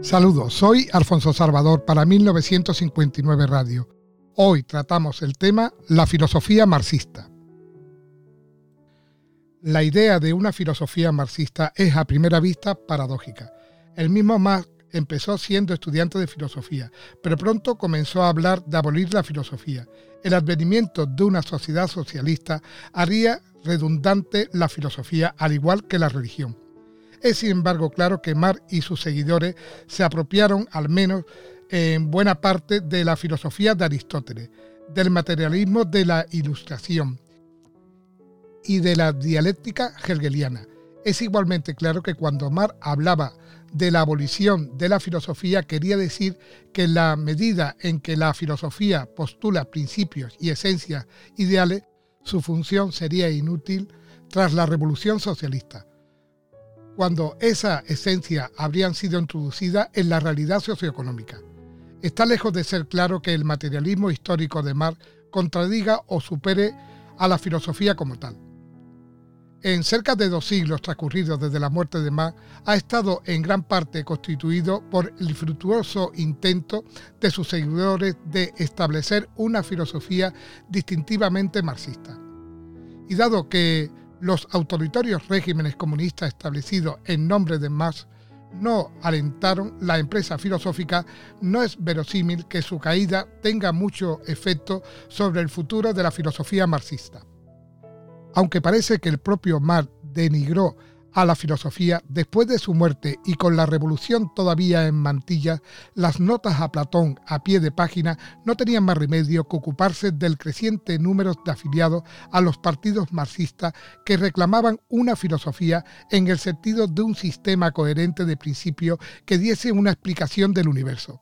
Saludos, soy Alfonso Salvador para 1959 Radio. Hoy tratamos el tema la filosofía marxista. La idea de una filosofía marxista es a primera vista paradójica. El mismo Marx empezó siendo estudiante de filosofía, pero pronto comenzó a hablar de abolir la filosofía. El advenimiento de una sociedad socialista haría redundante la filosofía al igual que la religión. Es sin embargo claro que Marx y sus seguidores se apropiaron al menos en buena parte de la filosofía de Aristóteles, del materialismo de la ilustración y de la dialéctica hegeliana. Es igualmente claro que cuando Marx hablaba de la abolición de la filosofía quería decir que en la medida en que la filosofía postula principios y esencias ideales, su función sería inútil tras la revolución socialista cuando esa esencia habrían sido introducida en la realidad socioeconómica. Está lejos de ser claro que el materialismo histórico de Marx contradiga o supere a la filosofía como tal. En cerca de dos siglos transcurridos desde la muerte de Marx, ha estado en gran parte constituido por el fructuoso intento de sus seguidores de establecer una filosofía distintivamente marxista. Y dado que los autoritarios regímenes comunistas establecidos en nombre de Marx no alentaron la empresa filosófica, no es verosímil que su caída tenga mucho efecto sobre el futuro de la filosofía marxista. Aunque parece que el propio Marx denigró a la filosofía, después de su muerte y con la revolución todavía en mantilla, las notas a Platón a pie de página no tenían más remedio que ocuparse del creciente número de afiliados a los partidos marxistas que reclamaban una filosofía en el sentido de un sistema coherente de principios que diese una explicación del universo.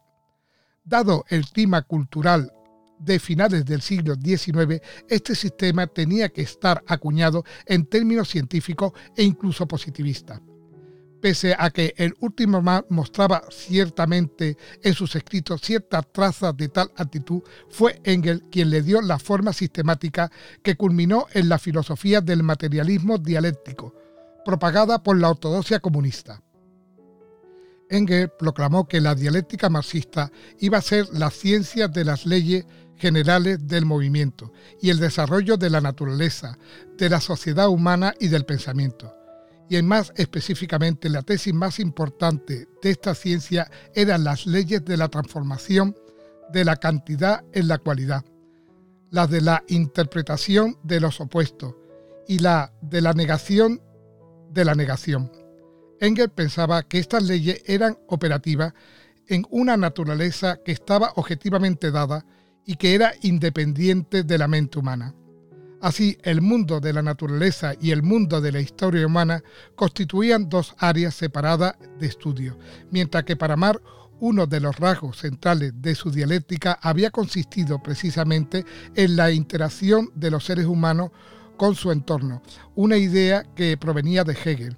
Dado el clima cultural de finales del siglo XIX, este sistema tenía que estar acuñado en términos científicos e incluso positivistas. Pese a que el último mostraba ciertamente en sus escritos ciertas trazas de tal actitud, fue Engel quien le dio la forma sistemática que culminó en la filosofía del materialismo dialéctico, propagada por la ortodoxia comunista. Engel proclamó que la dialéctica marxista iba a ser la ciencia de las leyes generales del movimiento y el desarrollo de la naturaleza, de la sociedad humana y del pensamiento. Y en más específicamente la tesis más importante de esta ciencia eran las leyes de la transformación de la cantidad en la cualidad, las de la interpretación de los opuestos y la de la negación de la negación. Engel pensaba que estas leyes eran operativas en una naturaleza que estaba objetivamente dada y que era independiente de la mente humana. Así, el mundo de la naturaleza y el mundo de la historia humana constituían dos áreas separadas de estudio, mientras que para Mar uno de los rasgos centrales de su dialéctica había consistido precisamente en la interacción de los seres humanos con su entorno, una idea que provenía de Hegel.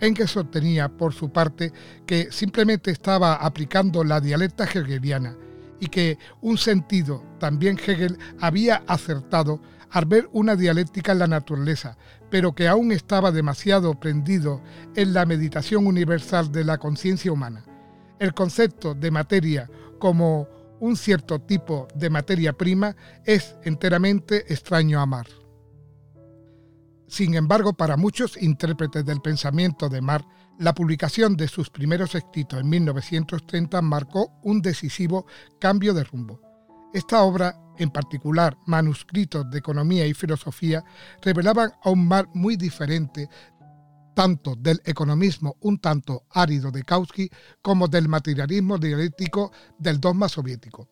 Engels sostenía, por su parte, que simplemente estaba aplicando la dialecta hegeliana, y que un sentido también Hegel había acertado al ver una dialéctica en la naturaleza, pero que aún estaba demasiado prendido en la meditación universal de la conciencia humana. El concepto de materia como un cierto tipo de materia prima es enteramente extraño a Marx. Sin embargo, para muchos intérpretes del pensamiento de Marx, la publicación de sus primeros escritos en 1930 marcó un decisivo cambio de rumbo. Esta obra, en particular manuscritos de economía y filosofía, revelaban a un mar muy diferente tanto del economismo un tanto árido de Kautsky como del materialismo dialéctico del dogma soviético.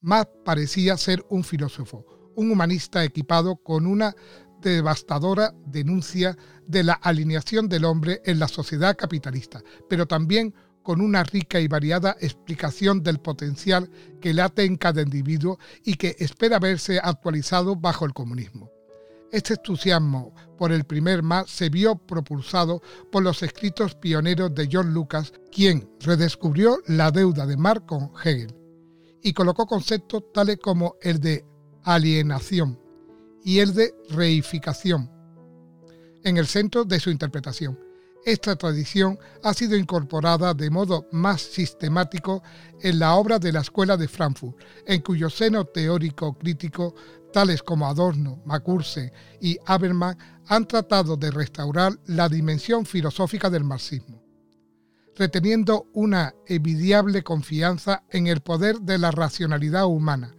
Más parecía ser un filósofo, un humanista equipado con una devastadora denuncia de la alineación del hombre en la sociedad capitalista, pero también con una rica y variada explicación del potencial que late en cada individuo y que espera verse actualizado bajo el comunismo. Este entusiasmo por el primer más se vio propulsado por los escritos pioneros de John Lucas, quien redescubrió la deuda de Marx con Hegel y colocó conceptos tales como el de alienación, y el de reificación en el centro de su interpretación. esta tradición ha sido incorporada de modo más sistemático en la obra de la Escuela de Frankfurt, en cuyo seno teórico crítico tales como Adorno, Macurse y Habermas han tratado de restaurar la dimensión filosófica del marxismo, reteniendo una envidiable confianza en el poder de la racionalidad humana,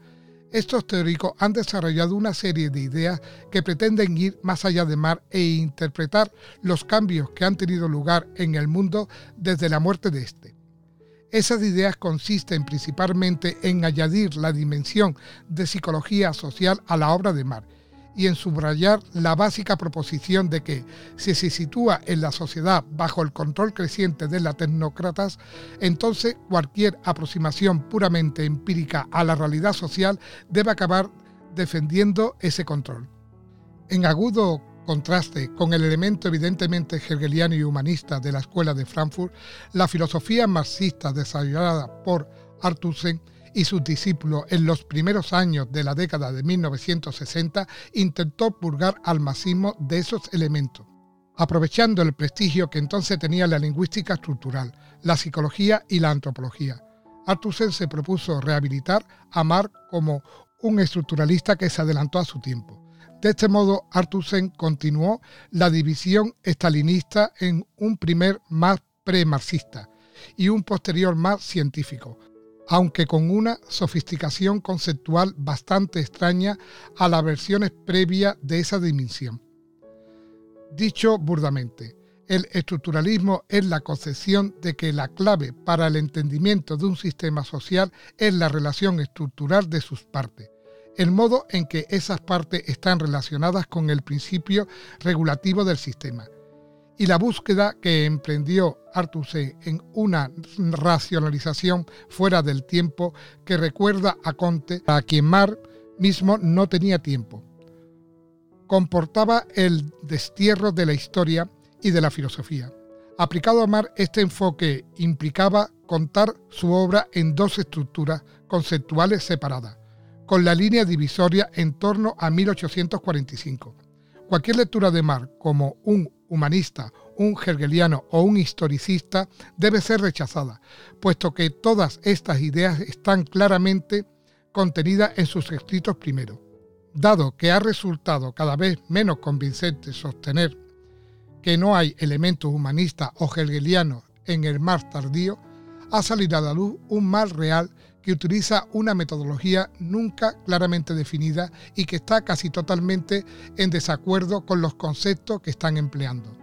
estos teóricos han desarrollado una serie de ideas que pretenden ir más allá de Mar e interpretar los cambios que han tenido lugar en el mundo desde la muerte de éste. Esas ideas consisten principalmente en añadir la dimensión de psicología social a la obra de Mar y en subrayar la básica proposición de que si se sitúa en la sociedad bajo el control creciente de las tecnócratas, entonces cualquier aproximación puramente empírica a la realidad social debe acabar defendiendo ese control. En agudo contraste con el elemento evidentemente hegeliano y humanista de la Escuela de Frankfurt, la filosofía marxista desarrollada por Arthursen y sus discípulos en los primeros años de la década de 1960 intentó purgar al marxismo de esos elementos, aprovechando el prestigio que entonces tenía la lingüística estructural, la psicología y la antropología. Arthursen se propuso rehabilitar a Marx como un estructuralista que se adelantó a su tiempo. De este modo, Arthursen continuó la división estalinista en un primer más pre-marxista y un posterior más científico, aunque con una sofisticación conceptual bastante extraña a las versiones previas de esa dimensión. Dicho burdamente, el estructuralismo es la concepción de que la clave para el entendimiento de un sistema social es la relación estructural de sus partes, el modo en que esas partes están relacionadas con el principio regulativo del sistema y la búsqueda que emprendió C. en una racionalización fuera del tiempo que recuerda a Conte, a quien Mar mismo no tenía tiempo. Comportaba el destierro de la historia y de la filosofía. Aplicado a Mar, este enfoque implicaba contar su obra en dos estructuras conceptuales separadas, con la línea divisoria en torno a 1845. Cualquier lectura de Mar como un humanista, un hegeliano o un historicista debe ser rechazada, puesto que todas estas ideas están claramente contenidas en sus escritos primeros. Dado que ha resultado cada vez menos convincente sostener que no hay elementos humanistas o hegelianos en el mar tardío, ha salido a la luz un mal real que utiliza una metodología nunca claramente definida y que está casi totalmente en desacuerdo con los conceptos que están empleando.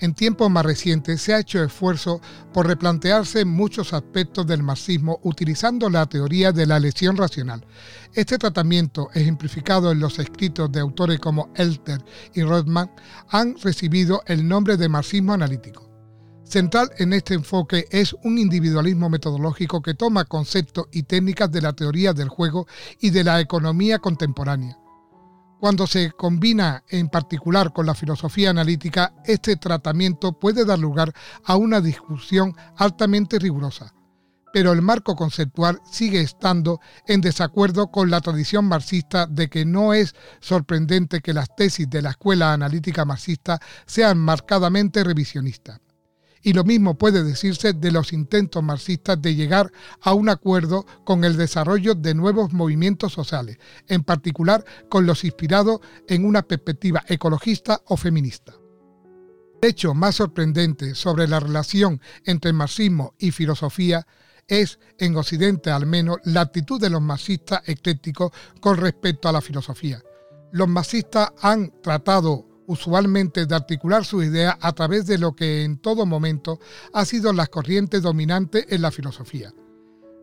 En tiempos más recientes se ha hecho esfuerzo por replantearse muchos aspectos del marxismo utilizando la teoría de la elección racional. Este tratamiento, ejemplificado en los escritos de autores como Elter y Rothman, han recibido el nombre de marxismo analítico. Central en este enfoque es un individualismo metodológico que toma conceptos y técnicas de la teoría del juego y de la economía contemporánea. Cuando se combina en particular con la filosofía analítica, este tratamiento puede dar lugar a una discusión altamente rigurosa. Pero el marco conceptual sigue estando en desacuerdo con la tradición marxista de que no es sorprendente que las tesis de la escuela analítica marxista sean marcadamente revisionistas. Y lo mismo puede decirse de los intentos marxistas de llegar a un acuerdo con el desarrollo de nuevos movimientos sociales, en particular con los inspirados en una perspectiva ecologista o feminista. El hecho más sorprendente sobre la relación entre marxismo y filosofía es, en Occidente al menos, la actitud de los marxistas eclécticos con respecto a la filosofía. Los marxistas han tratado usualmente de articular su idea a través de lo que en todo momento ha sido la corriente dominante en la filosofía.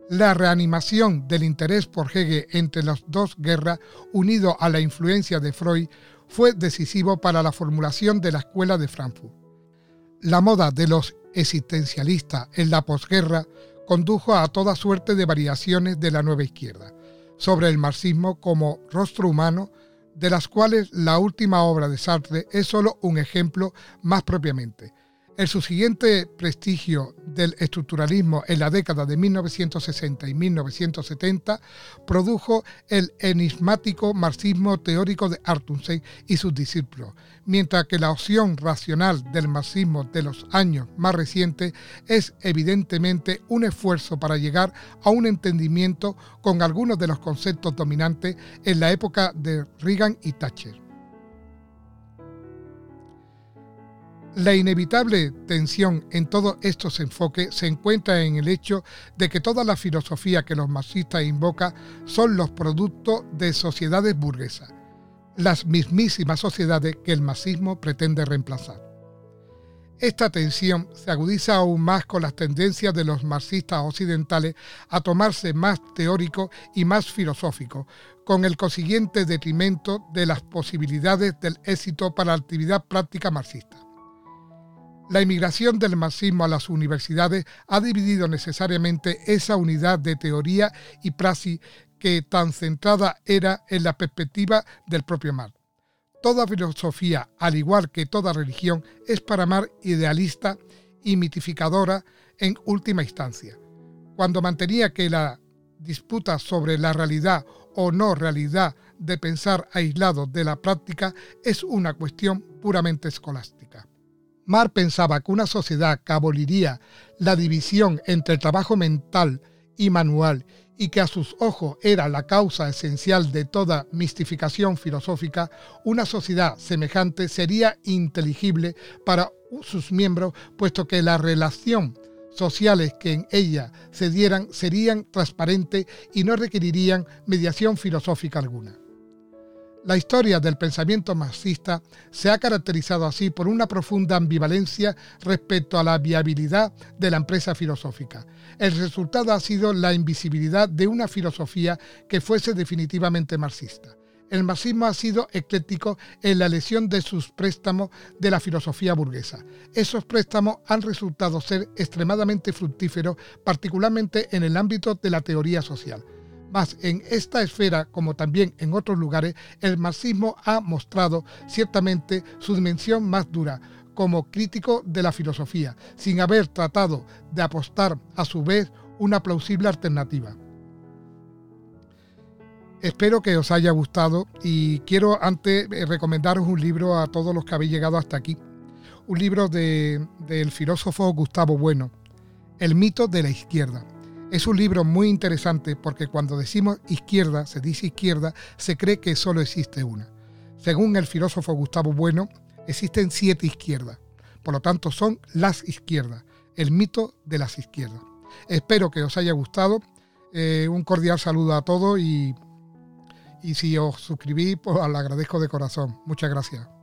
La reanimación del interés por Hegel entre las dos guerras, unido a la influencia de Freud, fue decisivo para la formulación de la Escuela de Frankfurt. La moda de los existencialistas en la posguerra condujo a toda suerte de variaciones de la nueva izquierda sobre el marxismo como rostro humano de las cuales la última obra de Sartre es solo un ejemplo más propiamente. El subsiguiente prestigio del estructuralismo en la década de 1960 y 1970 produjo el enigmático marxismo teórico de Arthur y sus discípulos, mientras que la opción racional del marxismo de los años más recientes es evidentemente un esfuerzo para llegar a un entendimiento con algunos de los conceptos dominantes en la época de Reagan y Thatcher. La inevitable tensión en todos estos enfoques se encuentra en el hecho de que toda la filosofía que los marxistas invocan son los productos de sociedades burguesas, las mismísimas sociedades que el marxismo pretende reemplazar. Esta tensión se agudiza aún más con las tendencias de los marxistas occidentales a tomarse más teórico y más filosófico, con el consiguiente detrimento de las posibilidades del éxito para la actividad práctica marxista. La inmigración del marxismo a las universidades ha dividido necesariamente esa unidad de teoría y praxis que tan centrada era en la perspectiva del propio Marx. Toda filosofía, al igual que toda religión, es para Marx idealista y mitificadora en última instancia. Cuando mantenía que la disputa sobre la realidad o no realidad de pensar aislado de la práctica es una cuestión puramente escolástica. Mar pensaba que una sociedad que aboliría la división entre el trabajo mental y manual y que a sus ojos era la causa esencial de toda mistificación filosófica, una sociedad semejante sería inteligible para sus miembros, puesto que las relaciones sociales que en ella se dieran serían transparentes y no requerirían mediación filosófica alguna. La historia del pensamiento marxista se ha caracterizado así por una profunda ambivalencia respecto a la viabilidad de la empresa filosófica. El resultado ha sido la invisibilidad de una filosofía que fuese definitivamente marxista. El marxismo ha sido ecléctico en la elección de sus préstamos de la filosofía burguesa. Esos préstamos han resultado ser extremadamente fructíferos, particularmente en el ámbito de la teoría social. Mas en esta esfera, como también en otros lugares, el marxismo ha mostrado ciertamente su dimensión más dura como crítico de la filosofía, sin haber tratado de apostar a su vez una plausible alternativa. Espero que os haya gustado y quiero antes eh, recomendaros un libro a todos los que habéis llegado hasta aquí. Un libro del filósofo Gustavo Bueno, El mito de la izquierda. Es un libro muy interesante porque cuando decimos izquierda, se dice izquierda, se cree que solo existe una. Según el filósofo Gustavo Bueno, existen siete izquierdas. Por lo tanto, son las izquierdas, el mito de las izquierdas. Espero que os haya gustado. Eh, un cordial saludo a todos y, y si os suscribís, pues lo agradezco de corazón. Muchas gracias.